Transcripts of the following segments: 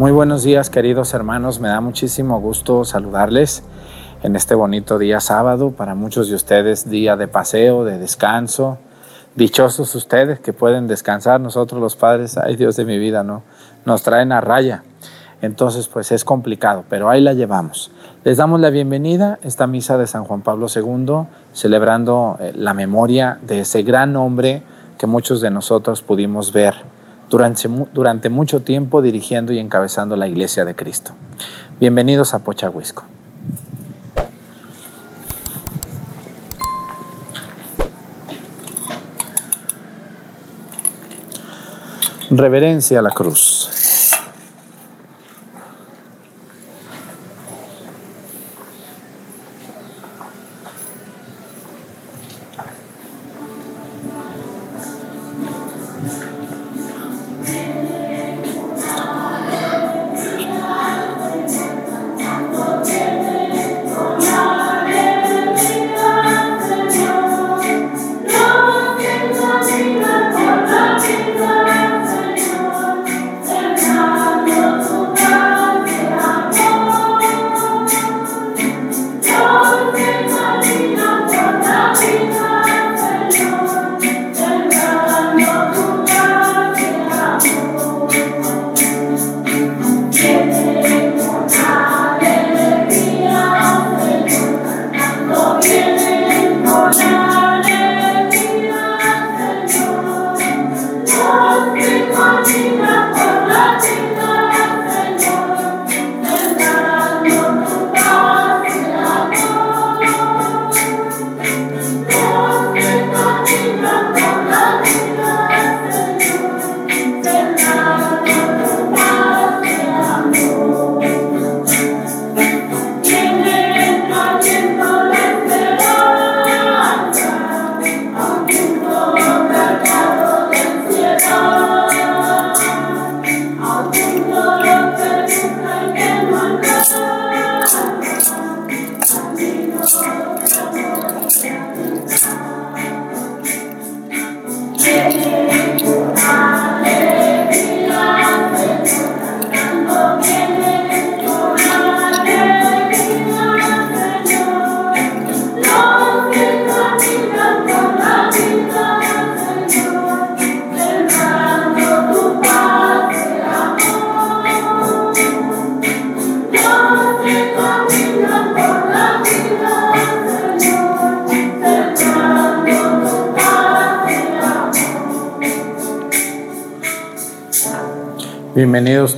Muy buenos días queridos hermanos, me da muchísimo gusto saludarles en este bonito día sábado, para muchos de ustedes día de paseo, de descanso. Dichosos ustedes que pueden descansar, nosotros los padres, ay Dios de mi vida, no, nos traen a raya. Entonces pues es complicado, pero ahí la llevamos. Les damos la bienvenida a esta misa de San Juan Pablo II, celebrando eh, la memoria de ese gran hombre que muchos de nosotros pudimos ver durante, durante mucho tiempo dirigiendo y encabezando la Iglesia de Cristo. Bienvenidos a Pochahuisco. Reverencia a la cruz.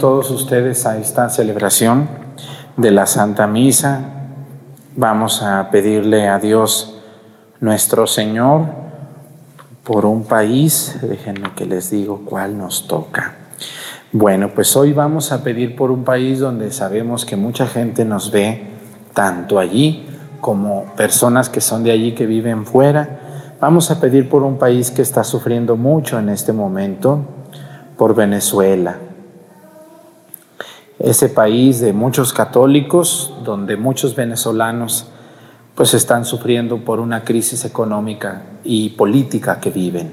Todos ustedes a esta celebración de la Santa Misa. Vamos a pedirle a Dios nuestro Señor por un país. Déjenme que les digo cuál nos toca. Bueno, pues hoy vamos a pedir por un país donde sabemos que mucha gente nos ve, tanto allí como personas que son de allí que viven fuera. Vamos a pedir por un país que está sufriendo mucho en este momento, por Venezuela ese país de muchos católicos, donde muchos venezolanos pues están sufriendo por una crisis económica y política que viven.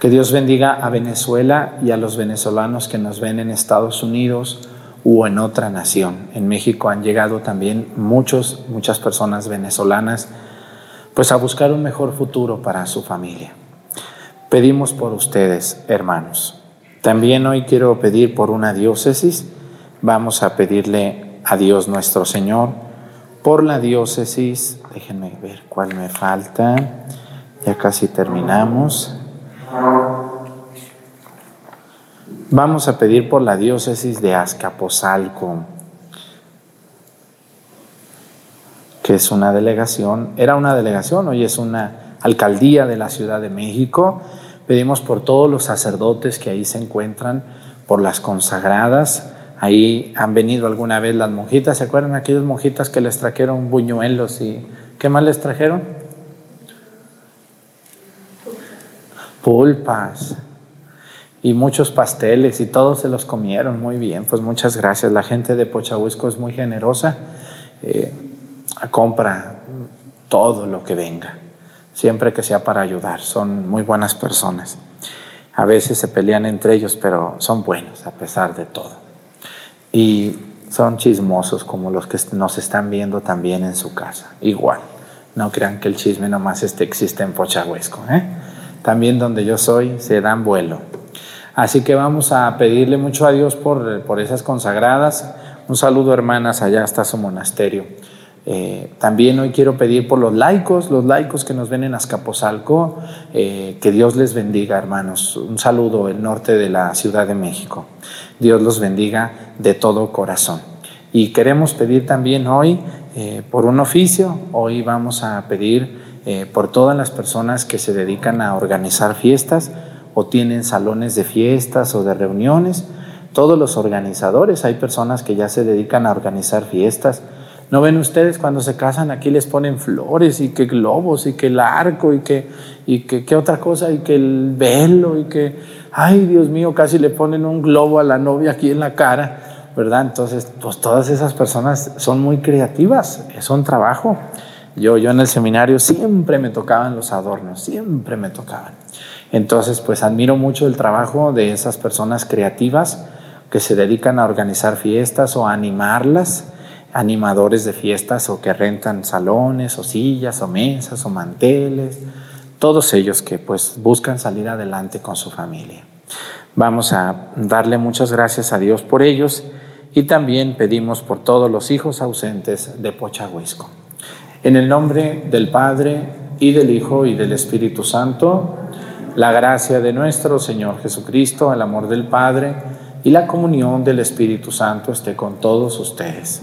Que Dios bendiga a Venezuela y a los venezolanos que nos ven en Estados Unidos o en otra nación. En México han llegado también muchos, muchas personas venezolanas pues a buscar un mejor futuro para su familia. Pedimos por ustedes, hermanos. También hoy quiero pedir por una diócesis Vamos a pedirle a Dios nuestro Señor por la diócesis. Déjenme ver cuál me falta. Ya casi terminamos. Vamos a pedir por la diócesis de Azcapotzalco, que es una delegación, era una delegación, hoy es una alcaldía de la Ciudad de México. Pedimos por todos los sacerdotes que ahí se encuentran, por las consagradas, Ahí han venido alguna vez las monjitas, ¿se acuerdan aquellas monjitas que les trajeron buñuelos y qué más les trajeron? Pulpas y muchos pasteles y todos se los comieron muy bien. Pues muchas gracias. La gente de Pochahuisco es muy generosa, eh, compra todo lo que venga, siempre que sea para ayudar. Son muy buenas personas. A veces se pelean entre ellos, pero son buenos a pesar de todo. Y son chismosos como los que nos están viendo también en su casa. Igual, no crean que el chisme nomás este existe en Pochahuesco. ¿eh? También donde yo soy se dan vuelo. Así que vamos a pedirle mucho a Dios por, por esas consagradas. Un saludo hermanas, allá hasta su monasterio. Eh, también hoy quiero pedir por los laicos, los laicos que nos ven en Azcapotzalco, eh, que Dios les bendiga, hermanos. Un saludo el norte de la Ciudad de México. Dios los bendiga de todo corazón. Y queremos pedir también hoy eh, por un oficio, hoy vamos a pedir por todas las personas que se dedican a organizar fiestas o tienen salones de fiestas o de reuniones. Todos los organizadores, hay personas que ya se dedican a organizar fiestas ¿No ven ustedes cuando se casan aquí les ponen flores y que globos y que el arco y que, y que, otra cosa y que el velo y que, ay Dios mío, casi le ponen un globo a la novia aquí en la cara, ¿verdad? Entonces, pues todas esas personas son muy creativas, es un trabajo. Yo, yo en el seminario siempre me tocaban los adornos, siempre me tocaban. Entonces, pues admiro mucho el trabajo de esas personas creativas que se dedican a organizar fiestas o a animarlas animadores de fiestas o que rentan salones o sillas o mesas o manteles, todos ellos que pues buscan salir adelante con su familia. Vamos a darle muchas gracias a Dios por ellos y también pedimos por todos los hijos ausentes de Pochahuisco. En el nombre del Padre y del Hijo y del Espíritu Santo, la gracia de nuestro Señor Jesucristo, el amor del Padre y la comunión del Espíritu Santo esté con todos ustedes.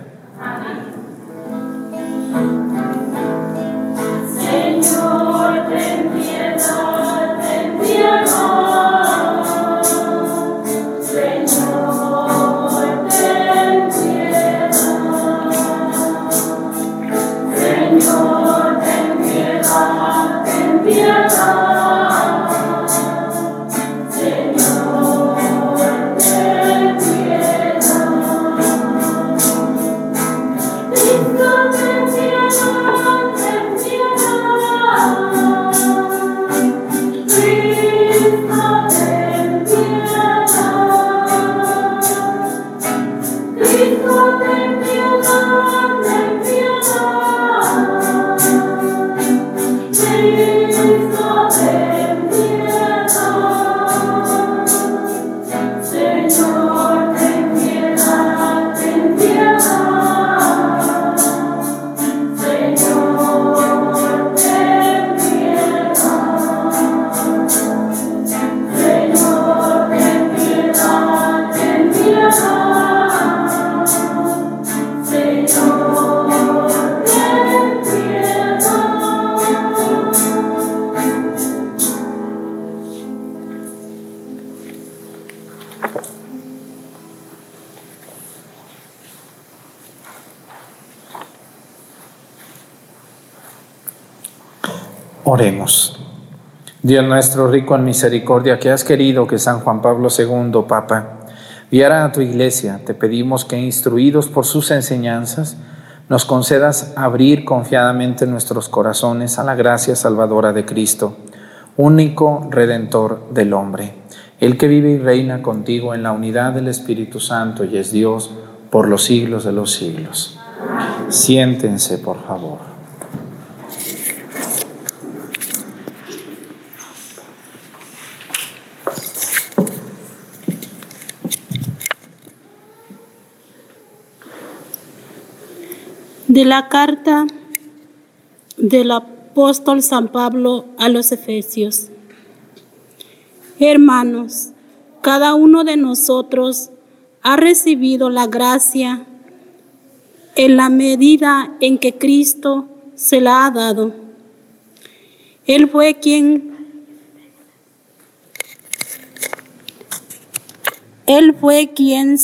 Dios nuestro, rico en misericordia, que has querido que San Juan Pablo II, Papa, guiara a tu iglesia, te pedimos que, instruidos por sus enseñanzas, nos concedas abrir confiadamente nuestros corazones a la gracia salvadora de Cristo, único redentor del hombre, el que vive y reina contigo en la unidad del Espíritu Santo y es Dios por los siglos de los siglos. Siéntense, por favor. De la carta del apóstol San Pablo a los Efesios. Hermanos, cada uno de nosotros ha recibido la gracia en la medida en que Cristo se la ha dado. Él fue quien Él fue quien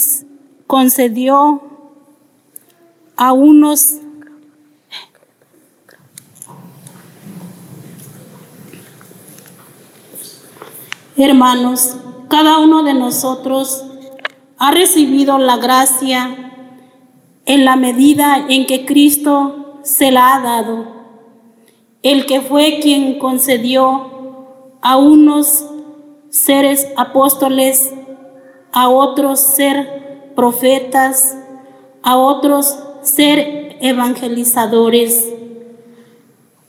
concedió a unos Hermanos, cada uno de nosotros ha recibido la gracia en la medida en que Cristo se la ha dado, el que fue quien concedió a unos seres apóstoles, a otros ser profetas, a otros ser evangelizadores,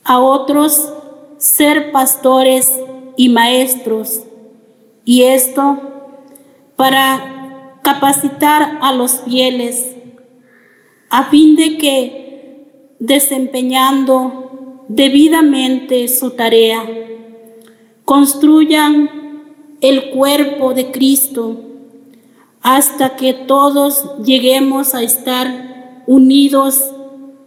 a otros ser pastores y maestros. Y esto para capacitar a los fieles a fin de que desempeñando debidamente su tarea, construyan el cuerpo de Cristo hasta que todos lleguemos a estar unidos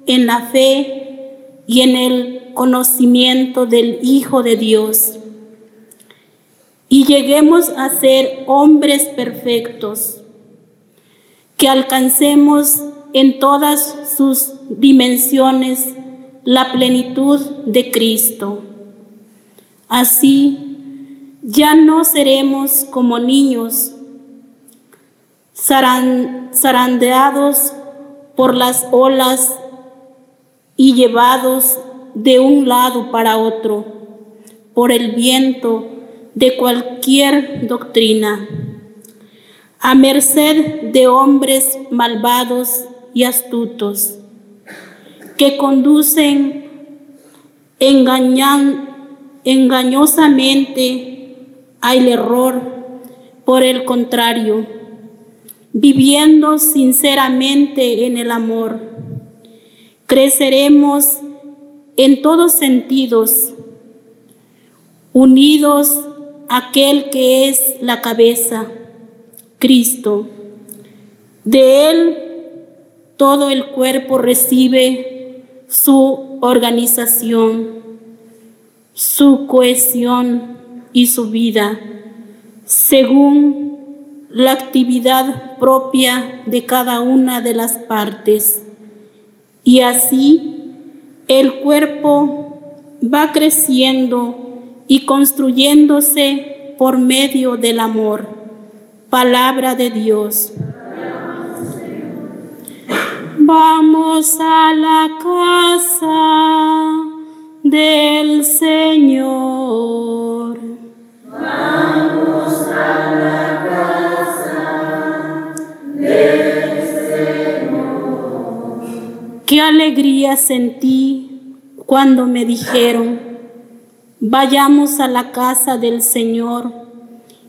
en la fe y en el conocimiento del Hijo de Dios y lleguemos a ser hombres perfectos, que alcancemos en todas sus dimensiones la plenitud de Cristo. Así, ya no seremos como niños, zarandeados por las olas y llevados de un lado para otro por el viento de cualquier doctrina, a merced de hombres malvados y astutos, que conducen engañan, engañosamente al error, por el contrario, viviendo sinceramente en el amor. Creceremos en todos sentidos, unidos aquel que es la cabeza, Cristo. De Él todo el cuerpo recibe su organización, su cohesión y su vida, según la actividad propia de cada una de las partes. Y así el cuerpo va creciendo y construyéndose por medio del amor. Palabra de Dios. Vamos a la casa del Señor. Vamos a la casa. Qué alegría sentí cuando me dijeron, Vayamos a la casa del Señor.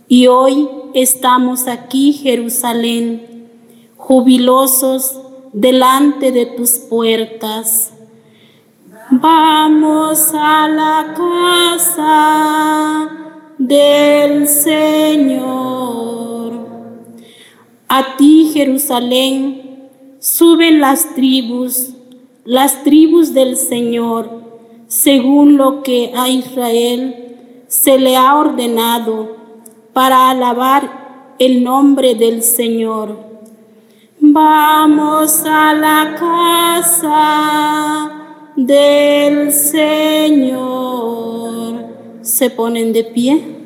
Y hoy estamos aquí, Jerusalén, jubilosos delante de tus puertas. Vamos a la casa del Señor. A ti, Jerusalén, suben las tribus, las tribus del Señor según lo que a Israel se le ha ordenado para alabar el nombre del Señor. Vamos a la casa del Señor. Se ponen de pie.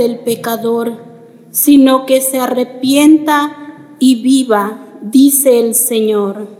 Del pecador, sino que se arrepienta y viva, dice el Señor.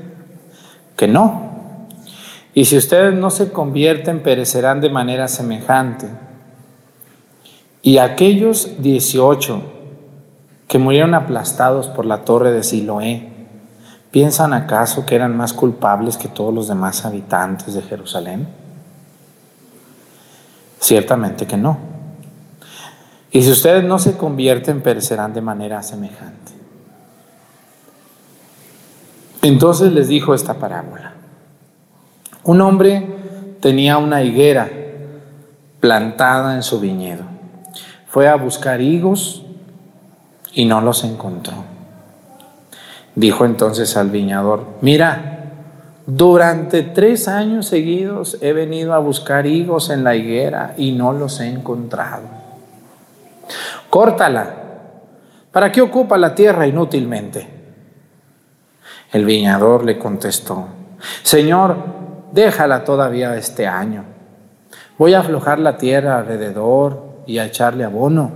que no. Y si ustedes no se convierten, perecerán de manera semejante. Y aquellos 18 que murieron aplastados por la torre de Siloé, ¿piensan acaso que eran más culpables que todos los demás habitantes de Jerusalén? Ciertamente que no. Y si ustedes no se convierten, perecerán de manera semejante. Entonces les dijo esta parábola. Un hombre tenía una higuera plantada en su viñedo. Fue a buscar higos y no los encontró. Dijo entonces al viñador, mira, durante tres años seguidos he venido a buscar higos en la higuera y no los he encontrado. Córtala. ¿Para qué ocupa la tierra inútilmente? El viñador le contestó, Señor, déjala todavía este año. Voy a aflojar la tierra alrededor y a echarle abono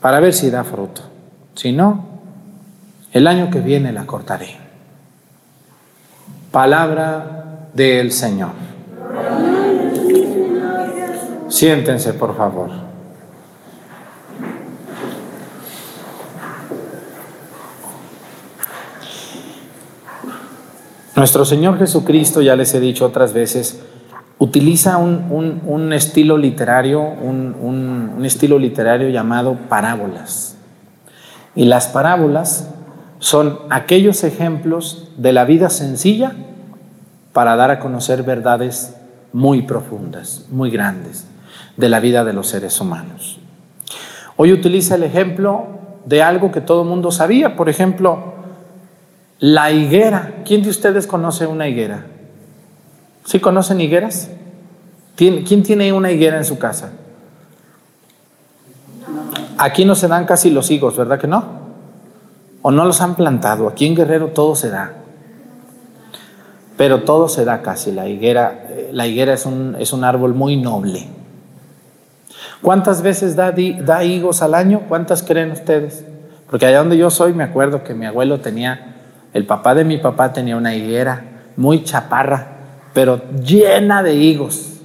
para ver si da fruto. Si no, el año que viene la cortaré. Palabra del Señor. Siéntense, por favor. Nuestro Señor Jesucristo, ya les he dicho otras veces, utiliza un, un, estilo literario, un, un estilo literario llamado parábolas. Y las parábolas son aquellos ejemplos de la vida sencilla para dar a conocer verdades muy profundas, muy grandes de la vida de los seres humanos. Hoy utiliza el ejemplo de algo que todo el mundo sabía, por ejemplo, la higuera. ¿Quién de ustedes conoce una higuera? ¿Sí conocen higueras? ¿Quién tiene una higuera en su casa? Aquí no se dan casi los higos, ¿verdad que no? O no los han plantado. Aquí en Guerrero todo se da. Pero todo se da casi. La higuera, eh, la higuera es, un, es un árbol muy noble. ¿Cuántas veces da, da higos al año? ¿Cuántas creen ustedes? Porque allá donde yo soy me acuerdo que mi abuelo tenía, el papá de mi papá tenía una higuera muy chaparra, pero llena de higos.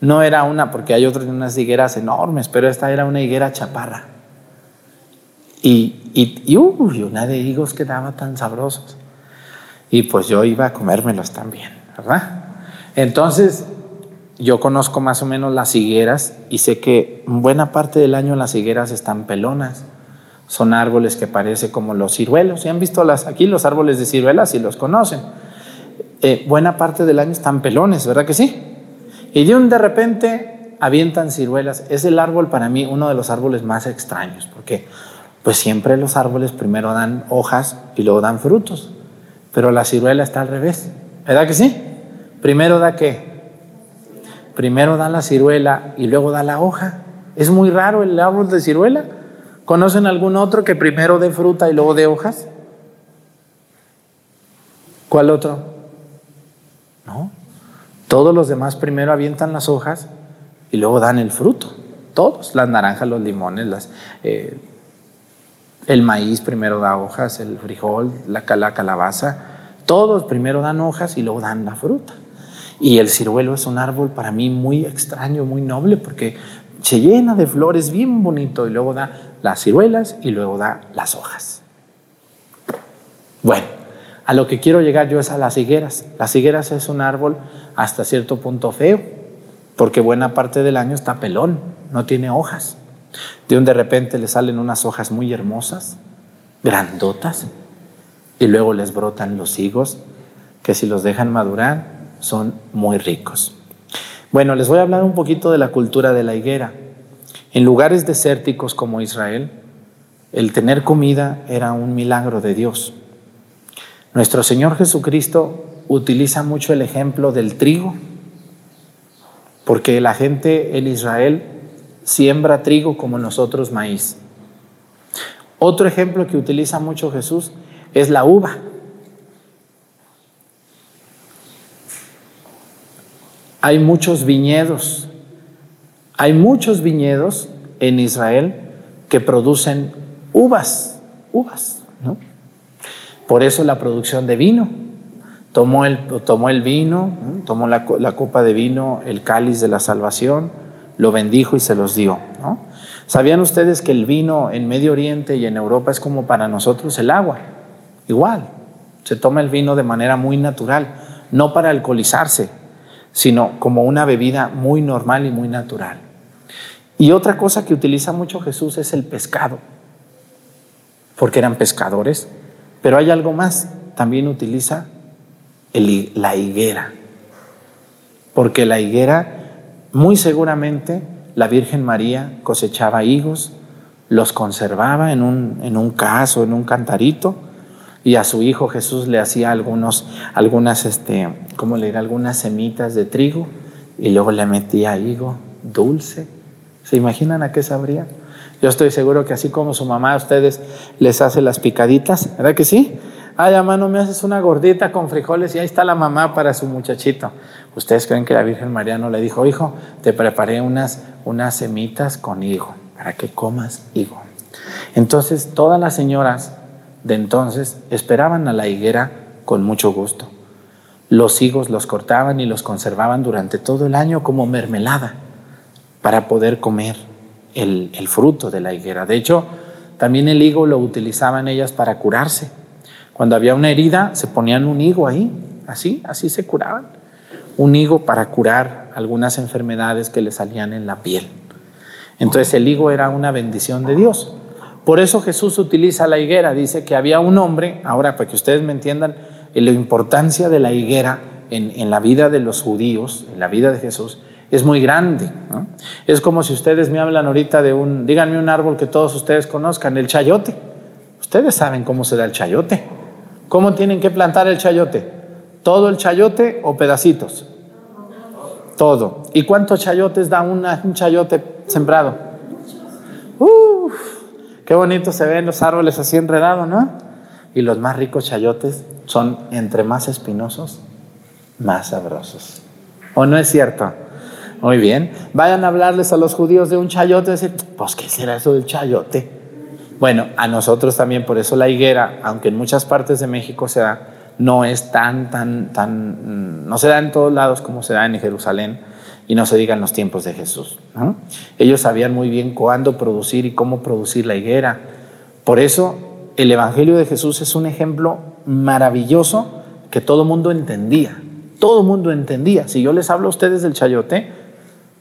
No era una, porque hay otras higueras enormes, pero esta era una higuera chaparra. Y, y, una de higos que daba tan sabrosos. Y pues yo iba a comérmelos también, ¿verdad? Entonces, yo conozco más o menos las higueras y sé que buena parte del año las higueras están pelonas. Son árboles que parecen como los ciruelos. ¿Y han visto las, aquí los árboles de ciruelas y los conocen? Eh, buena parte del año están pelones, ¿verdad que sí? Y de un de repente avientan ciruelas. Es el árbol para mí uno de los árboles más extraños, porque pues siempre los árboles primero dan hojas y luego dan frutos, pero la ciruela está al revés. ¿Verdad que sí? Primero da qué? Primero da la ciruela y luego da la hoja. Es muy raro el árbol de ciruela. ¿Conocen algún otro que primero dé fruta y luego dé hojas? ¿Cuál otro? No. Todos los demás primero avientan las hojas y luego dan el fruto. Todos, las naranjas, los limones, las, eh, El maíz primero da hojas, el frijol, la, calabaza, todos primero dan hojas y luego dan la fruta. Y el ciruelo es un árbol para mí muy extraño, muy noble, porque se llena de flores bien bonito y luego da las ciruelas y luego da las hojas. Bueno, a lo que quiero llegar yo es a las higueras. Las higueras es un árbol hasta cierto punto feo, porque buena parte del año está pelón, no tiene hojas. De un de repente le salen unas hojas muy hermosas, grandotas, y luego les brotan los higos, que si los dejan madurar son muy ricos. Bueno, les voy a hablar un poquito de la cultura de la higuera. En lugares desérticos como Israel, el tener comida era un milagro de Dios. Nuestro Señor Jesucristo utiliza mucho el ejemplo del trigo, porque la gente en Israel siembra trigo como nosotros maíz. Otro ejemplo que utiliza mucho Jesús es la uva. Hay muchos viñedos, hay muchos viñedos en Israel que producen uvas, uvas, ¿no? Por eso la producción de vino. Tomó el, tomó el vino, tomó la, la copa de vino, el cáliz de la salvación, lo bendijo y se los dio. ¿no? ¿Sabían ustedes que el vino en Medio Oriente y en Europa es como para nosotros el agua? Igual, se toma el vino de manera muy natural, no para alcoholizarse, sino como una bebida muy normal y muy natural. Y otra cosa que utiliza mucho Jesús es el pescado, porque eran pescadores, pero hay algo más, también utiliza la higuera, porque la higuera muy seguramente la Virgen María cosechaba higos, los conservaba en un, en un caso, en un cantarito, y a su hijo Jesús le hacía algunos, algunas, este, ¿cómo le dirá? Algunas semitas de trigo, y luego le metía higo dulce. ¿Se imaginan a qué sabría? Yo estoy seguro que así como su mamá a ustedes les hace las picaditas, ¿verdad que sí? Ay, mamá, no me haces una gordita con frijoles y ahí está la mamá para su muchachito. ¿Ustedes creen que la Virgen María no le dijo, hijo, te preparé unas, unas semitas con higo para que comas higo? Entonces, todas las señoras de entonces esperaban a la higuera con mucho gusto. Los higos los cortaban y los conservaban durante todo el año como mermelada para poder comer el, fruto de la higuera. De hecho, también el higo lo utilizaban ellas para curarse cuando había una herida, se ponían un higo ahí, así, así se curaban. Un higo para curar algunas enfermedades que le salían en la piel. Entonces el higo era una bendición de Dios. Por eso Jesús utiliza la higuera. Dice que había un hombre, ahora para que ustedes me entiendan la importancia de la higuera en, la vida de los judíos, en la vida de Jesús, es muy grande. Es como si ustedes me hablan ahorita de un, díganme un árbol que todos ustedes conozcan, el chayote. Ustedes saben cómo se da el chayote. ¿Cómo tienen que plantar el chayote? ¿Todo el chayote o pedacitos? Todo. ¿Y cuántos chayotes da un chayote sembrado? Uf, qué bonito se ven los árboles así enredados, ¿no? Y los más ricos chayotes son entre más espinosos, más sabrosos. ¿O no es cierto? Muy bien. Vayan a hablarles a los judíos de un chayote y decir, pues, ¿qué será eso del chayote? Bueno, a nosotros también, por eso la higuera, aunque en muchas partes de México se da, no es tan, tan, tan, no se da en todos lados como se da en Jerusalén y no se diga en los tiempos de Jesús. Ellos sabían muy bien cuándo producir y cómo producir la higuera. Por eso el Evangelio de Jesús es un ejemplo maravilloso que todo mundo entendía. Todo mundo entendía. Si yo les hablo a ustedes del chayote,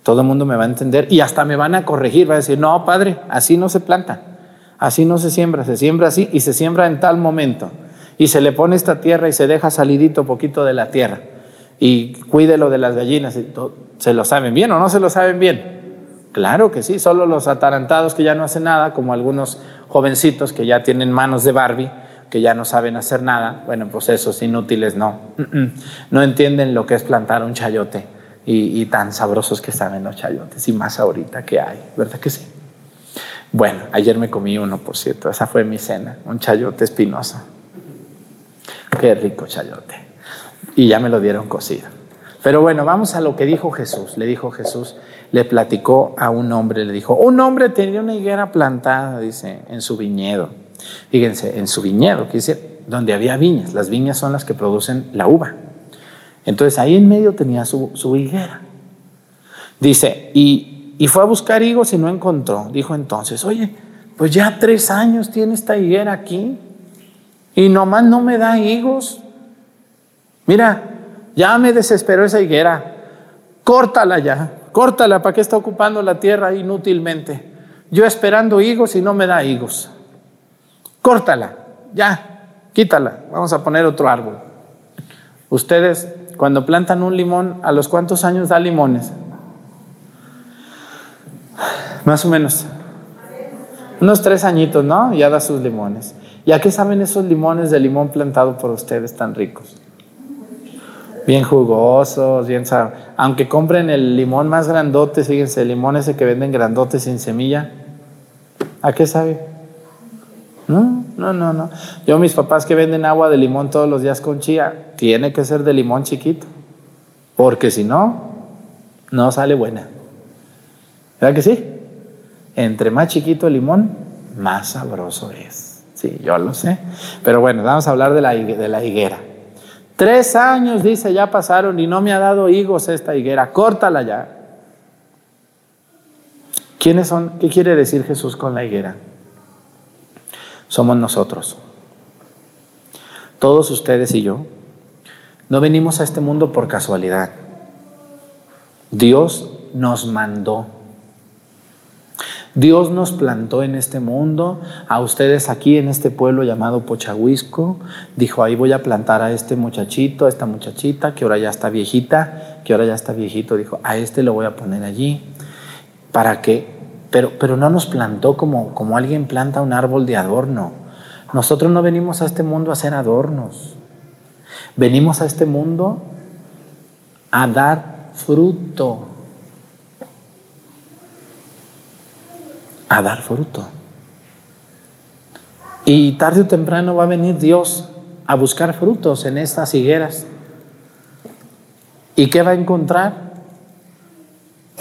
todo el mundo me va a entender y hasta me van a corregir, va a decir, no, padre, así no se planta. Así no se siembra, se siembra así y se siembra en tal momento. Y se le pone esta tierra y se deja salidito poquito de la tierra. Y cuídelo de las gallinas. ¿Se lo saben bien o no se lo saben bien? Claro que sí, solo los atarantados que ya no hacen nada, como algunos jovencitos que ya tienen manos de Barbie, que ya no saben hacer nada, bueno, pues esos inútiles no. No entienden lo que es plantar un chayote y, tan sabrosos que saben los chayotes, y más ahorita que hay, ¿verdad que sí? Bueno, ayer me comí uno, por cierto, esa fue mi cena, un chayote espinoso. Qué rico chayote. Y ya me lo dieron cocido. Pero bueno, vamos a lo que dijo Jesús. Le dijo Jesús, le platicó a un hombre, le dijo, un hombre tenía una higuera plantada, dice, en su viñedo. Fíjense, en su viñedo, quiere decir, donde había viñas. Las viñas son las que producen la uva. Entonces ahí en medio tenía su, su higuera. Dice, y, y fue a buscar higos y no encontró. Dijo entonces, oye, pues ya tres años tiene esta higuera aquí y nomás no me da higos. Mira, ya me desesperó esa higuera. Córtala ya, córtala, ¿para qué está ocupando la tierra inútilmente? Yo esperando higos y no me da higos. Córtala, ya, quítala, vamos a poner otro árbol. Ustedes, cuando plantan un limón, ¿a los cuántos años da limones? Más o menos. Unos tres añitos, ¿no? Ya da sus limones. ¿Y a qué saben esos limones de limón plantado por ustedes tan ricos? Bien jugosos, bien sabrosos. Aunque compren el limón más grandote, fíjense, el limón ese que venden grandote sin semilla, ¿a qué sabe? No, no, no, no. Yo, mis papás que venden agua de limón todos los días con chía, tiene que ser de limón chiquito, porque si no, no sale buena. ¿Verdad que sí? Entre más chiquito el limón, más sabroso es. Sí, yo lo sé. Pero bueno, vamos a hablar de la, de la higuera. Tres años, dice, ya pasaron y no me ha dado higos esta higuera. Córtala ya. ¿Quiénes son? ¿Qué quiere decir Jesús con la higuera? Somos nosotros. Todos ustedes y yo. No venimos a este mundo por casualidad. Dios nos mandó. Dios nos plantó en este mundo, a ustedes aquí en este pueblo llamado Pochahuisco, dijo, ahí voy a plantar a este muchachito, a esta muchachita, que ahora ya está viejita, que ahora ya está viejito, dijo, a este lo voy a poner allí, para que, pero, pero no nos plantó como, como alguien planta un árbol de adorno. Nosotros no venimos a este mundo a hacer adornos, venimos a este mundo a dar fruto. A dar fruto. Y tarde o temprano va a venir Dios a buscar frutos en estas higueras. ¿Y qué va a encontrar?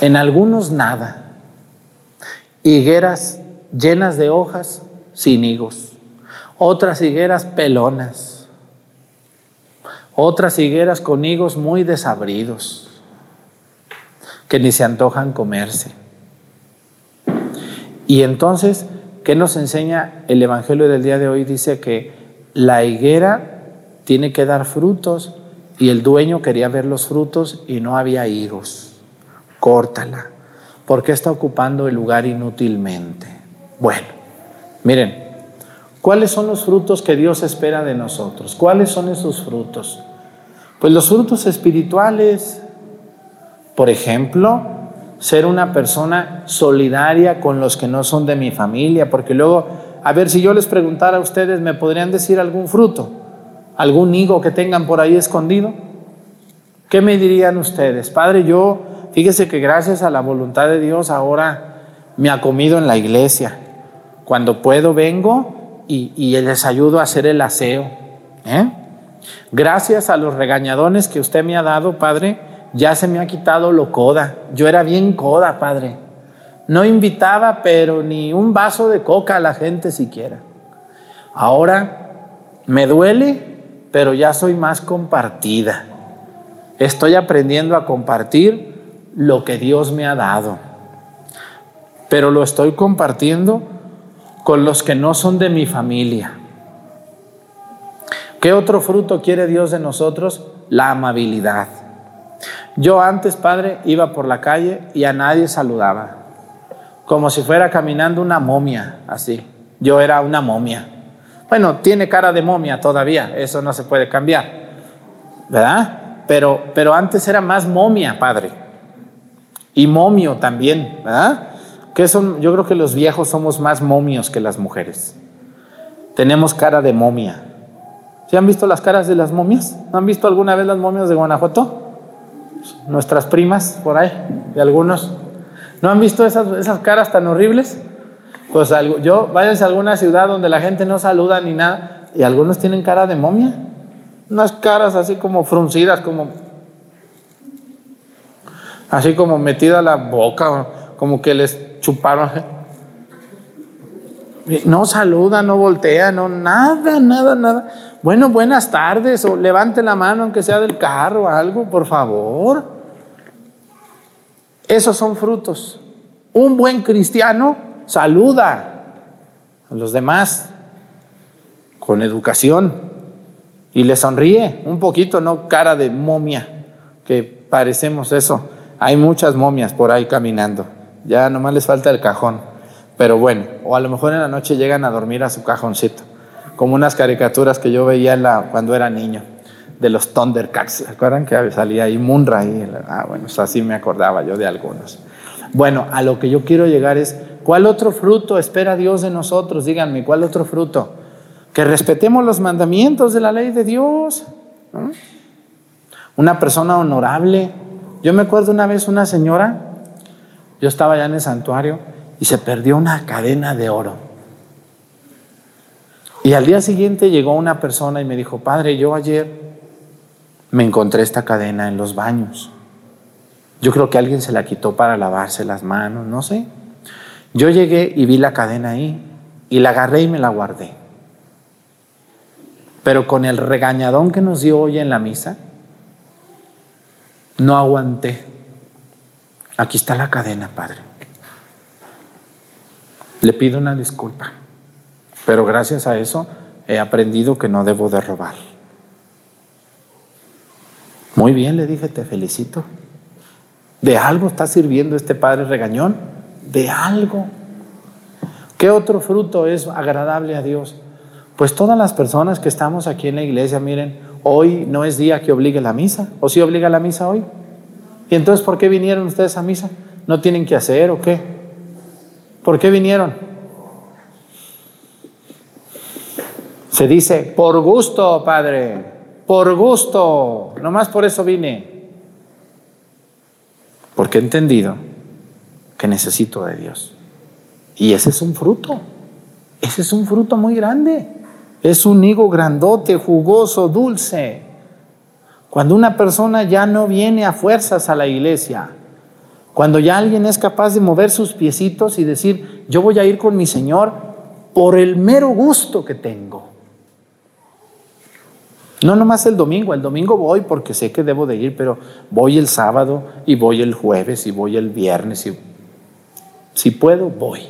En algunos nada. Higueras llenas de hojas sin higos. Otras higueras pelonas. Otras higueras con higos muy desabridos que ni se antojan comerse. Y entonces, ¿qué nos enseña el Evangelio del día de hoy? Dice que la higuera tiene que dar frutos y el dueño quería ver los frutos y no había higos. Córtala. ¿Por qué está ocupando el lugar inútilmente? Bueno, miren, ¿cuáles son los frutos que Dios espera de nosotros? ¿Cuáles son esos frutos? Pues los frutos espirituales, por ejemplo, ser una persona solidaria con los que no son de mi familia, porque luego, a ver, si yo les preguntara a ustedes, ¿me podrían decir algún fruto? ¿Algún higo que tengan por ahí escondido? ¿Qué me dirían ustedes? Padre, yo, fíjese que gracias a la voluntad de Dios ahora me ha comido en la iglesia. Cuando puedo vengo y, y les ayudo a hacer el aseo. ¿eh? Gracias a los regañadones que usted me ha dado, Padre, ya se me ha quitado lo coda. Yo era bien coda, padre. No invitaba, pero ni un vaso de coca a la gente siquiera. Ahora me duele, pero ya soy más compartida. Estoy aprendiendo a compartir lo que Dios me ha dado. Pero lo estoy compartiendo con los que no son de mi familia. ¿Qué otro fruto quiere Dios de nosotros? La amabilidad. Yo antes, padre, iba por la calle y a nadie saludaba, como si fuera caminando una momia, así. Yo era una momia. Bueno, tiene cara de momia todavía, eso no se puede cambiar, ¿verdad? Pero, pero antes era más momia, padre. Y momio también, ¿verdad? Que son, yo creo que los viejos somos más momios que las mujeres. Tenemos cara de momia. ¿Se han visto las caras de las momias? ¿No han visto alguna vez las momias de Guanajuato? Nuestras primas por ahí, de algunos. ¿No han visto esas, esas caras tan horribles? Pues algo, yo, váyanse a alguna ciudad donde la gente no saluda ni nada, y algunos tienen cara de momia. Unas caras así como fruncidas, como. Así como metida la boca, como que les chuparon. No saluda, no voltea, no, nada, nada, nada. Bueno, buenas tardes, o levante la mano aunque sea del carro algo, por favor. Esos son frutos. Un buen cristiano saluda a los demás con educación y le sonríe un poquito, no cara de momia, que parecemos eso. Hay muchas momias por ahí caminando. Ya nomás les falta el cajón. Pero bueno, o a lo mejor en la noche llegan a dormir a su cajoncito, como unas caricaturas que yo veía cuando era niño, de los Thundercats. ¿Se acuerdan que salía ahí Munra? Y, ah, bueno, así me acordaba yo de algunos. Bueno, a lo que yo quiero llegar es, ¿cuál otro fruto espera Dios de nosotros? Díganme, ¿cuál otro fruto? Que respetemos los mandamientos de la ley de Dios. Una persona honorable. Yo me acuerdo una vez una señora, yo estaba allá en el santuario, y se perdió una cadena de oro. Y al día siguiente llegó una persona y me dijo, padre, yo ayer me encontré esta cadena en los baños. Yo creo que alguien se la quitó para lavarse las manos, no sé. Yo llegué y vi la cadena ahí y la agarré y me la guardé. Pero con el regañadón que nos dio hoy en la misa, no aguanté. Aquí está la cadena, Padre. Le pido una disculpa, pero gracias a eso he aprendido que no debo de robar. Muy bien, le dije, te felicito. ¿De algo está sirviendo este padre regañón? De algo. ¿Qué otro fruto es agradable a Dios? Pues todas las personas que estamos aquí en la iglesia, miren, hoy no es día que obligue la misa, o si obliga la misa hoy. ¿Y entonces por qué vinieron ustedes a misa? ¿No tienen que hacer o qué? ¿Por qué vinieron? Se dice, por gusto, Padre, por gusto, nomás por eso vine. Porque he entendido que necesito de Dios. Y ese es un fruto, ese es un fruto muy grande. Es un higo grandote, jugoso, dulce. Cuando una persona ya no viene a fuerzas a la iglesia, cuando ya alguien es capaz de mover sus piecitos y decir, yo voy a ir con mi Señor por el mero gusto que tengo. No nomás el domingo, el domingo voy porque sé que debo de ir, pero voy el sábado y voy el jueves y voy el viernes y si puedo, voy.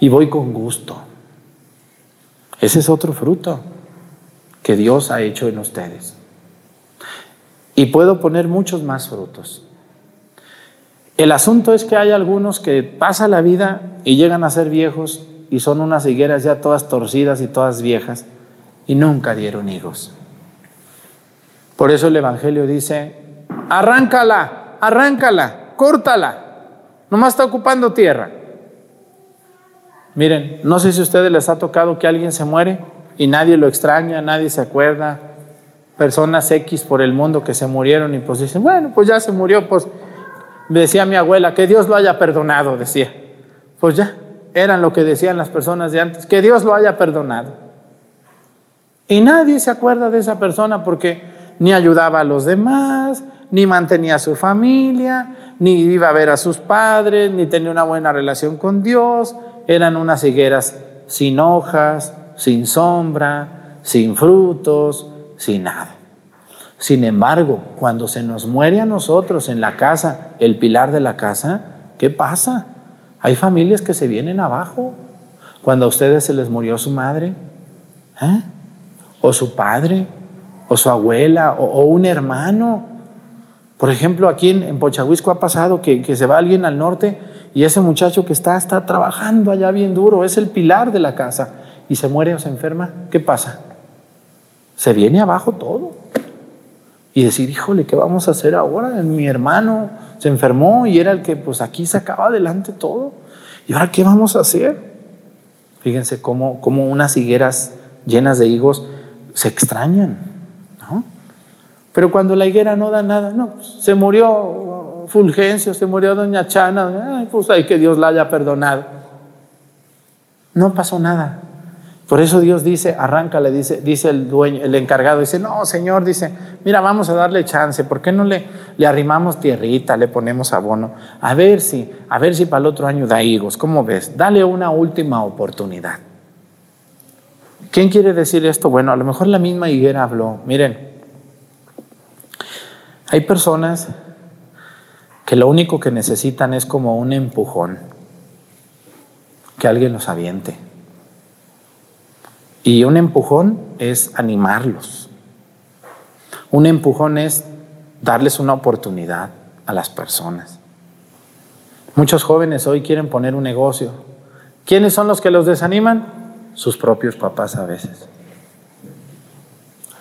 Y voy con gusto. Ese es otro fruto que Dios ha hecho en ustedes. Y puedo poner muchos más frutos. El asunto es que hay algunos que pasan la vida y llegan a ser viejos y son unas higueras ya todas torcidas y todas viejas y nunca dieron higos. Por eso el Evangelio dice, arráncala, arráncala, córtala, nomás está ocupando tierra. Miren, no sé si a ustedes les ha tocado que alguien se muere y nadie lo extraña, nadie se acuerda. Personas X por el mundo que se murieron y pues dicen, bueno, pues ya se murió, pues decía mi abuela, que Dios lo haya perdonado, decía. Pues ya, eran lo que decían las personas de antes, que Dios lo haya perdonado. Y nadie se acuerda de esa persona porque ni ayudaba a los demás, ni mantenía a su familia, ni iba a ver a sus padres, ni tenía una buena relación con Dios. Eran unas higueras sin hojas, sin sombra, sin frutos, sin nada. Sin embargo, cuando se nos muere a nosotros en la casa, el pilar de la casa, ¿qué pasa? Hay familias que se vienen abajo. Cuando a ustedes se les murió su madre, ¿eh? o su padre, o su abuela, o, un hermano. Por ejemplo, aquí en, en ha pasado que, que se va alguien al norte y ese muchacho que está, está trabajando allá bien duro, es el pilar de la casa, y se muere o se enferma, ¿qué pasa? Se viene abajo todo y decir, híjole, ¿qué vamos a hacer ahora? Mi hermano se enfermó y era el que pues aquí sacaba adelante todo. ¿Y ahora qué vamos a hacer? Fíjense cómo, cómo unas higueras llenas de higos se extrañan, ¿no? Pero cuando la higuera no da nada, no, pues, se murió Fulgencio, se murió Doña Chana, pues hay que Dios la haya perdonado. No pasó nada. Por eso Dios dice, arráncale, dice, dice el dueño, el encargado, dice, no, Señor, dice, mira, vamos a darle chance, ¿por qué no le, le arrimamos tierrita, le ponemos abono? A ver si, a ver si para el otro año da higos, ¿cómo ves? Dale una última oportunidad. ¿Quién quiere decir esto? Bueno, a lo mejor la misma higuera habló. Miren, hay personas que lo único que necesitan es como un empujón, que alguien los aviente. Y un empujón es animarlos. Un empujón es darles una oportunidad a las personas. Muchos jóvenes hoy quieren poner un negocio. ¿Quiénes son los que los desaniman? Sus propios papás a veces.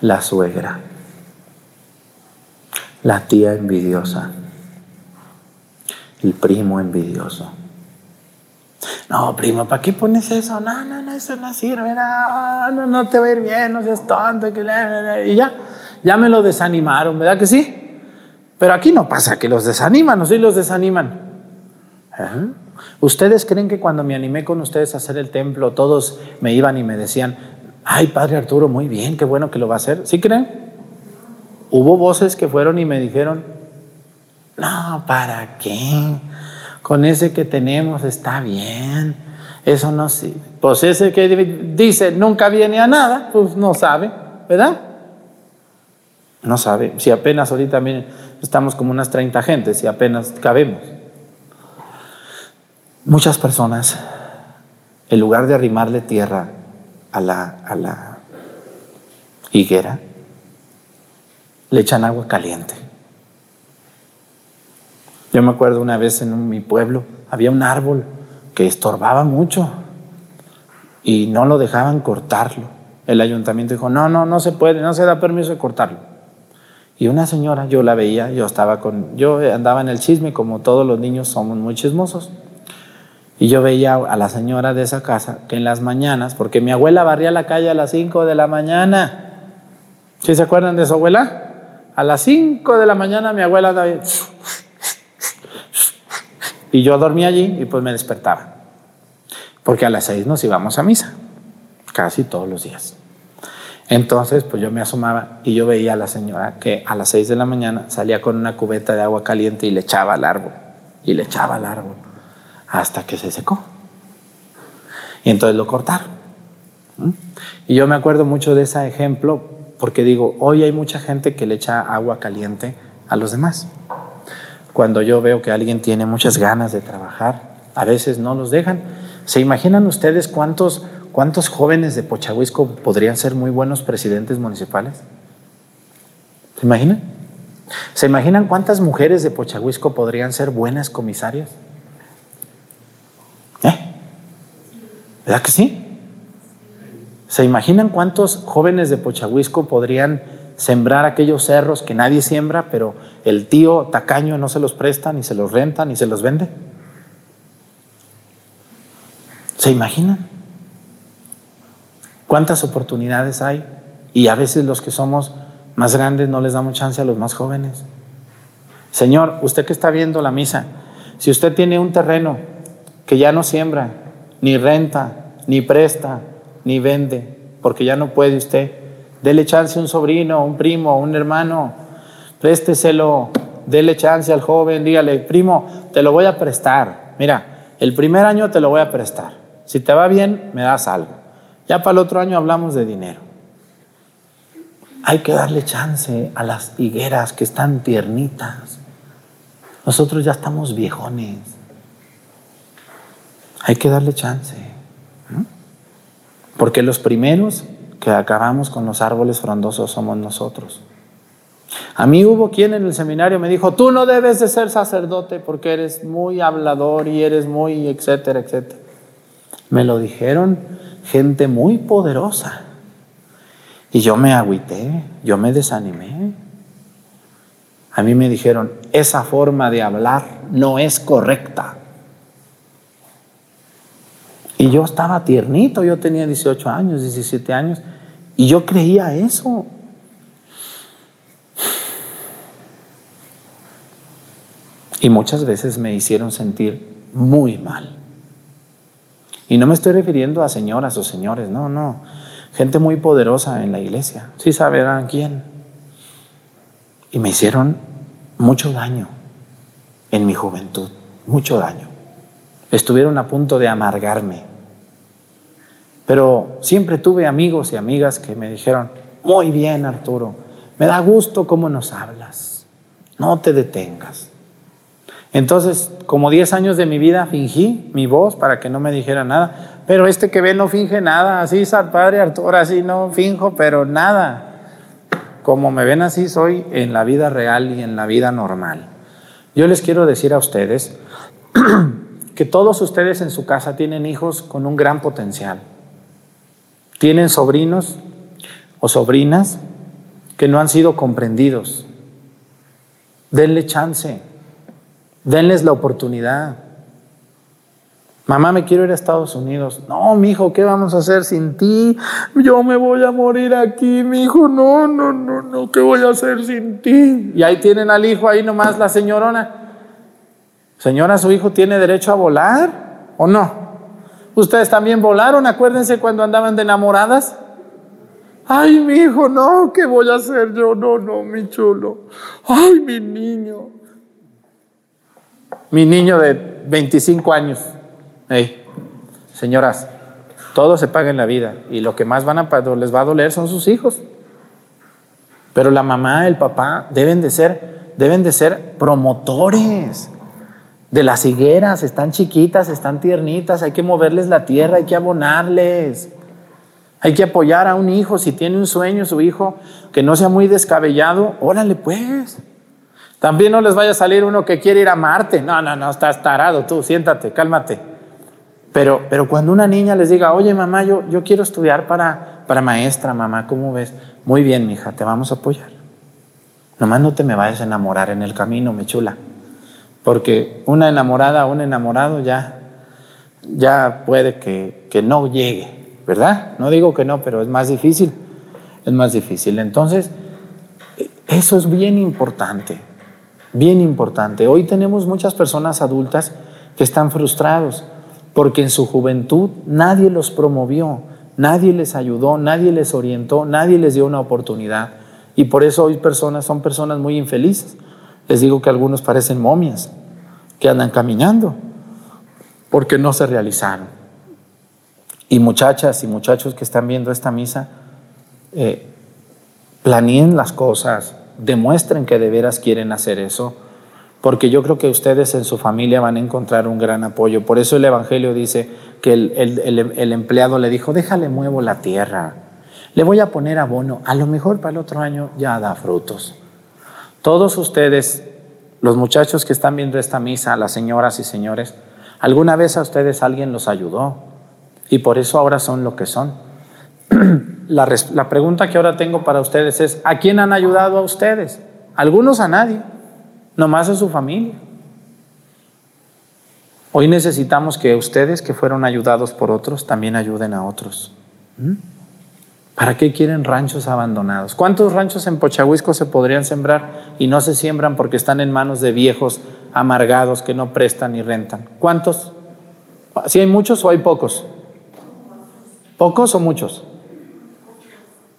La suegra. La tía envidiosa. El primo envidioso. No, primo, ¿para qué pones eso? No, no, no, eso no sirve, no, no, te va a ir bien, no seas tonto. Y ya, ya me lo desanimaron, ¿verdad que sí? Pero aquí no pasa que los desaniman, ¿no? Sí los desaniman. ¿Ustedes creen que cuando me animé con ustedes a hacer el templo, todos me iban y me decían, ay, Padre Arturo, muy bien, qué bueno que lo va a hacer? ¿Sí creen? Hubo voces que fueron y me dijeron, no, ¿para qué? Con ese que tenemos está bien. Eso no sirve. Pues ese que dice nunca viene a nada, pues no sabe, ¿verdad? No sabe. Si apenas ahorita miren, estamos como unas 30 gentes y apenas cabemos. Muchas personas, en lugar de arrimarle tierra a la, a la higuera, le echan agua caliente. Yo me acuerdo una vez en mi pueblo, había un árbol que estorbaba mucho y no lo dejaban cortarlo. El ayuntamiento dijo, no, no, no se puede, no se da permiso de cortarlo. Y una señora, yo la veía, yo estaba con, yo andaba en el chisme, como todos los niños somos muy chismosos. Y yo veía a la señora de esa casa que en las mañanas, porque mi abuela barría la calle a las 5 de la mañana. ¿Sí se acuerdan de su abuela? A las 5 de la mañana mi abuela andaba y yo dormía allí y pues me despertaba. Porque a las seis nos íbamos a misa, casi todos los días. Entonces, pues yo me asomaba y yo veía a la señora que a las seis de la mañana salía con una cubeta de agua caliente y le echaba al árbol, y le echaba al árbol, hasta que se secó. Y entonces lo cortaron. Y yo me acuerdo mucho de ese ejemplo porque digo, hoy hay mucha gente que le echa agua caliente a los demás. Cuando yo veo que alguien tiene muchas ganas de trabajar, a veces no los dejan. ¿Se imaginan ustedes cuántos, cuántos jóvenes de Pochahuisco podrían ser muy buenos presidentes municipales? ¿Se imaginan? ¿Se imaginan cuántas mujeres de Pochahuisco podrían ser buenas comisarias? ¿Eh? ¿Verdad que sí? ¿Se imaginan cuántos jóvenes de Pochahuisco podrían sembrar aquellos cerros que nadie siembra, pero el tío tacaño no se los presta, ni se los renta, ni se los vende. ¿Se imaginan? ¿Cuántas oportunidades hay? Y a veces los que somos más grandes no les damos chance a los más jóvenes. Señor, usted que está viendo la misa, si usted tiene un terreno que ya no siembra, ni renta, ni presta, ni vende, porque ya no puede usted, Dele chance a un sobrino, un primo, un hermano. Présteselo. Dele chance al joven. Dígale, primo, te lo voy a prestar. Mira, el primer año te lo voy a prestar. Si te va bien, me das algo. Ya para el otro año hablamos de dinero. Hay que darle chance a las higueras que están tiernitas. Nosotros ya estamos viejones. Hay que darle chance. Porque los primeros que acabamos con los árboles frondosos somos nosotros. A mí hubo quien en el seminario me dijo, tú no debes de ser sacerdote porque eres muy hablador y eres muy, etcétera, etcétera. Me lo dijeron gente muy poderosa. Y yo me agüité, yo me desanimé. A mí me dijeron, esa forma de hablar no es correcta. Y yo estaba tiernito, yo tenía 18 años, 17 años, y yo creía eso. Y muchas veces me hicieron sentir muy mal. Y no me estoy refiriendo a señoras o señores, no, no. Gente muy poderosa en la iglesia. Sí sabrán quién. Y me hicieron mucho daño en mi juventud, mucho daño. Estuvieron a punto de amargarme. Pero siempre tuve amigos y amigas que me dijeron, muy bien Arturo, me da gusto cómo nos hablas, no te detengas. Entonces, como 10 años de mi vida fingí mi voz para que no me dijera nada, pero este que ve no finge nada, así es padre Arturo, así no finjo, pero nada. Como me ven así soy en la vida real y en la vida normal. Yo les quiero decir a ustedes que todos ustedes en su casa tienen hijos con un gran potencial. Tienen sobrinos o sobrinas que no han sido comprendidos. Denle chance. Denles la oportunidad. Mamá, me quiero ir a Estados Unidos. No, mi hijo, ¿qué vamos a hacer sin ti? Yo me voy a morir aquí, mi hijo. No, no, no, no, ¿qué voy a hacer sin ti? Y ahí tienen al hijo, ahí nomás la señorona. Señora, ¿su hijo tiene derecho a volar o no? ¿Ustedes también volaron? Acuérdense cuando andaban de enamoradas. Ay, mi hijo, no, ¿qué voy a hacer yo? No, no, mi chulo. Ay, mi niño mi niño de 25 años. señoras, todo se paga en la vida y lo que más van a, les va a doler son sus hijos. Pero la mamá, el papá deben de ser, deben de ser promotores de las higueras, están chiquitas, están tiernitas, hay que moverles la tierra, hay que abonarles. Hay que apoyar a un hijo, si tiene un sueño su hijo, que no sea muy descabellado, órale pues. También no les vaya a salir uno que quiere ir a Marte. No, no, no, estás tarado tú, siéntate, cálmate. Pero, pero cuando una niña les diga, oye mamá, yo, yo quiero estudiar para, para maestra, mamá, ¿cómo ves? Muy bien, mija, te vamos a apoyar. Nomás no te me vayas a enamorar en el camino, me chula. Porque una enamorada, un enamorado ya, ya puede que, que no llegue, ¿verdad? No digo que no, pero es más difícil. Es más difícil. Entonces, eso es bien importante bien importante. Hoy tenemos muchas personas adultas que están frustrados porque en su juventud nadie los promovió, nadie les ayudó, nadie les orientó, nadie les dio una oportunidad. Y por eso hoy personas son personas muy infelices. Les digo que algunos parecen momias, que andan caminando, porque no se realizaron. Y muchachas y muchachos que están viendo esta misa, eh, planeen las cosas, demuestren que de veras quieren hacer eso, porque yo creo que ustedes en su familia van a encontrar un gran apoyo. Por eso el Evangelio dice que el, empleado le dijo, déjale muevo la tierra, le voy a poner abono, a lo mejor para el otro año ya da frutos. Todos ustedes, los muchachos que están viendo esta misa, las señoras y señores, alguna vez a ustedes alguien los ayudó y por eso ahora son lo que son. la, pregunta que ahora tengo para ustedes es, ¿a quién han ayudado a ustedes? Algunos a nadie, nomás a su familia. Hoy necesitamos que ustedes que fueron ayudados por otros también ayuden a otros. ¿Mm? ¿Para qué quieren ranchos abandonados? ¿Cuántos ranchos en Pochahuisco se podrían sembrar y no se siembran porque están en manos de viejos amargados que no prestan ni rentan? ¿Cuántos? ¿Si hay muchos o hay pocos? ¿Pocos o muchos?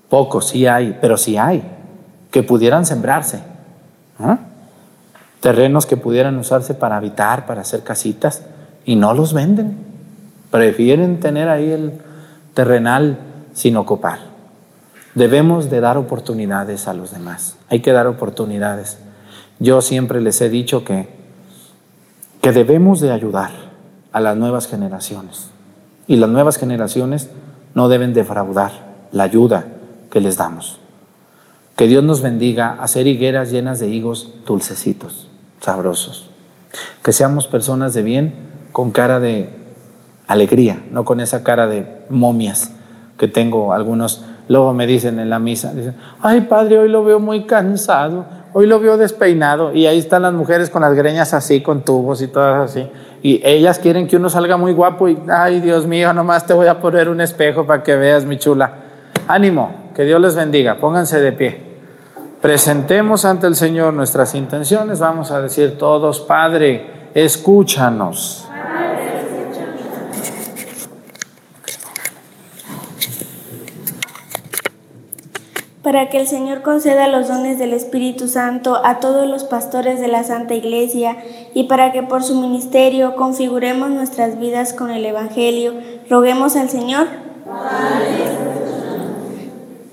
Pocos, sí hay, pero sí hay, que pudieran sembrarse. Terrenos que pudieran usarse para habitar, para hacer casitas, y no los venden. Prefieren tener ahí el terrenal sin ocupar. Debemos de dar oportunidades a los demás. Hay que dar oportunidades. Yo siempre les he dicho que, que debemos de ayudar a las nuevas generaciones. Y las nuevas generaciones no deben defraudar la ayuda que les damos. Que Dios nos bendiga a ser higueras llenas de higos dulcecitos, sabrosos. Que seamos personas de bien con cara de alegría, no con esa cara de momias que tengo algunos. Luego me dicen en la misa, dicen, ay padre, hoy lo veo muy cansado, hoy lo veo despeinado. Y ahí están las mujeres con las greñas así, con tubos y todas así. Y ellas quieren que uno salga muy guapo y, ay Dios mío, nomás te voy a poner un espejo para que veas mi chula. Ánimo, que Dios les bendiga. Pónganse de pie. Presentemos ante el Señor nuestras intenciones. Vamos a decir todos, Padre, escúchanos. Para que el Señor conceda los dones del Espíritu Santo a todos los pastores de la Santa Iglesia y para que por su ministerio configuremos nuestras vidas con el Evangelio. Roguemos al Señor.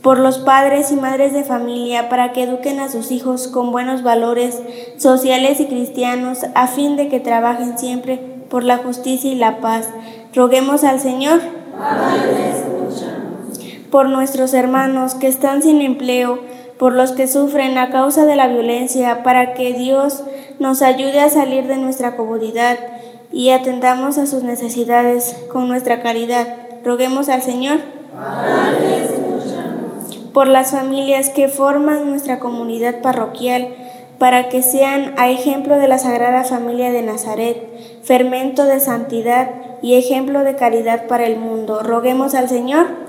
Por los padres y madres de familia, para que eduquen a sus hijos con buenos valores sociales y cristianos, a fin de que trabajen siempre por la justicia y la paz. Roguemos al Señor por nuestros hermanos que están sin empleo, por los que sufren a causa de la violencia, para que Dios nos ayude a salir de nuestra comodidad y atendamos a sus necesidades con nuestra caridad. Roguemos al Señor. Por las familias que forman nuestra comunidad parroquial, para que sean a ejemplo de la Sagrada Familia de Nazaret, fermento de santidad y ejemplo de caridad para el mundo. Roguemos al Señor.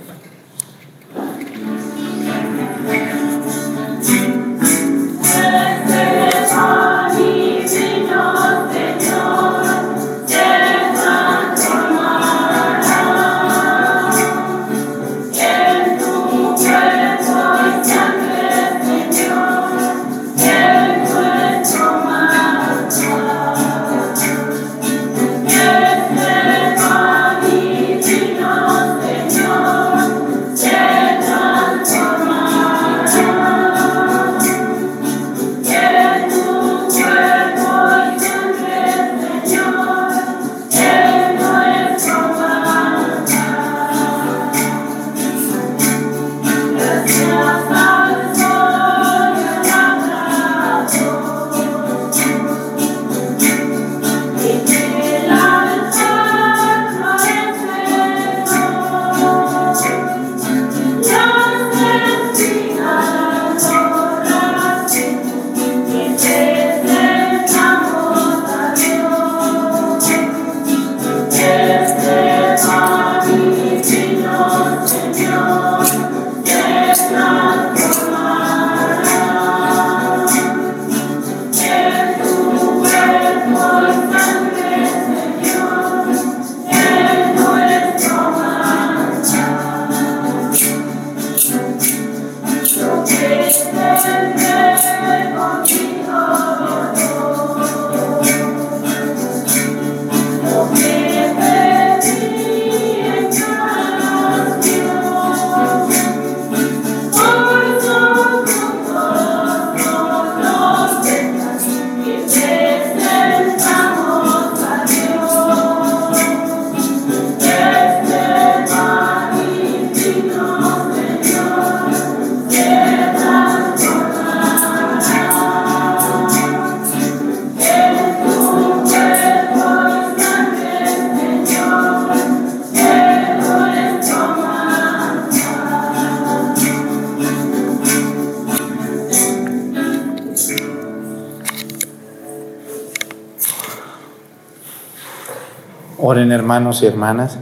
Hermanos y hermanas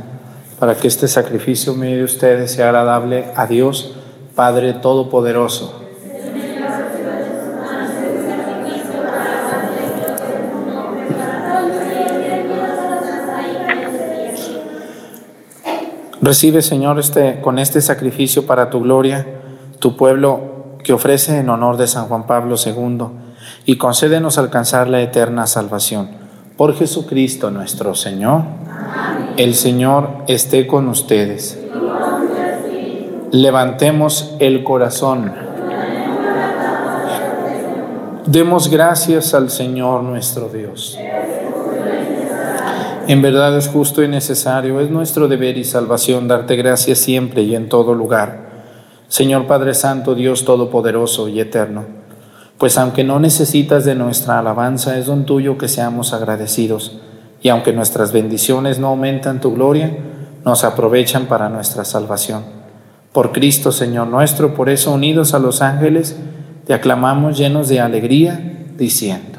para que este sacrificio medio de ustedes sea agradable a Dios, Padre Todopoderoso. Recibe, Señor, este, con este sacrificio para tu gloria, tu pueblo que ofrece en honor de San Juan Pablo II, y concédenos alcanzar la eterna salvación. Por Jesucristo nuestro Señor. El Señor esté con ustedes. Levantemos el corazón. Demos gracias al Señor nuestro Dios. En verdad es justo y necesario, es nuestro deber y salvación darte gracias siempre y en todo lugar. Señor Padre Santo, Dios Todopoderoso y Eterno, pues aunque no necesitas de nuestra alabanza, es don tuyo que seamos agradecidos, y aunque nuestras bendiciones no aumentan tu gloria, nos aprovechan para nuestra salvación. Por Cristo, Señor nuestro, por eso unidos a los ángeles, te aclamamos llenos de alegría, diciendo.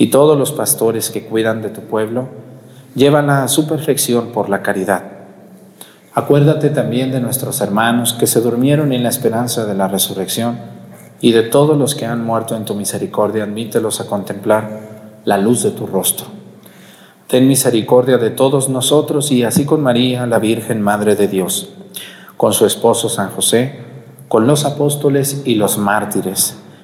y todos los pastores que cuidan de tu pueblo, llévala a su perfección por la caridad. Acuérdate también de nuestros hermanos que se durmieron en la esperanza de la resurrección y de todos los que han muerto en tu misericordia, admítelos a contemplar la luz de tu rostro. Ten misericordia de todos nosotros y así con María, la Virgen Madre de Dios, con su esposo San José, con los apóstoles y los mártires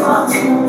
Oremos.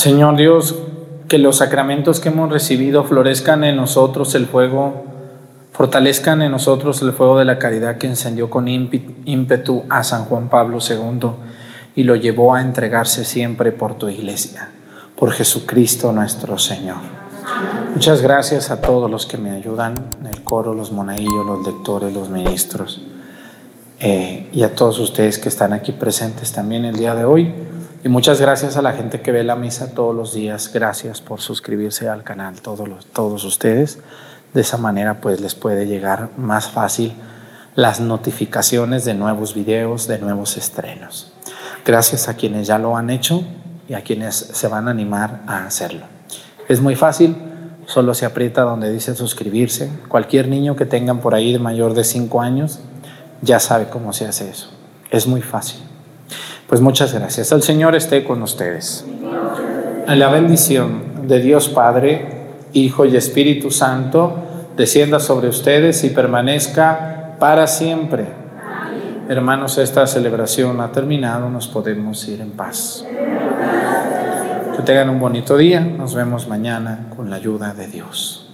Señor Dios, que los sacramentos que hemos recibido florezcan en nosotros el fuego, fortalezcan en nosotros el fuego de la caridad que encendió con ímpetu a San Juan Pablo II y lo llevó a entregarse siempre por tu iglesia, por Jesucristo nuestro Señor. Muchas gracias a todos los que me ayudan el coro, los monaillos, los lectores, los ministros. Eh, y a todos ustedes que están aquí presentes también el día de hoy. Y muchas gracias a la gente que ve la misa todos los días. Gracias por suscribirse al canal, todos, los, todos ustedes. De esa manera pues les puede llegar más fácil las notificaciones de nuevos videos, de nuevos estrenos. Gracias a quienes ya lo han hecho y a quienes se van a animar a hacerlo. Es muy fácil, solo se aprieta donde dice suscribirse. Cualquier niño que tengan por ahí de mayor de 5 años ya sabe cómo se hace eso. Es muy fácil. Pues muchas gracias. El Señor esté con ustedes. La bendición de Dios Padre, Hijo y Espíritu Santo descienda sobre ustedes y permanezca para siempre. Hermanos, esta celebración ha terminado, nos podemos ir en paz. Que tengan un bonito día, nos vemos mañana con la ayuda de Dios.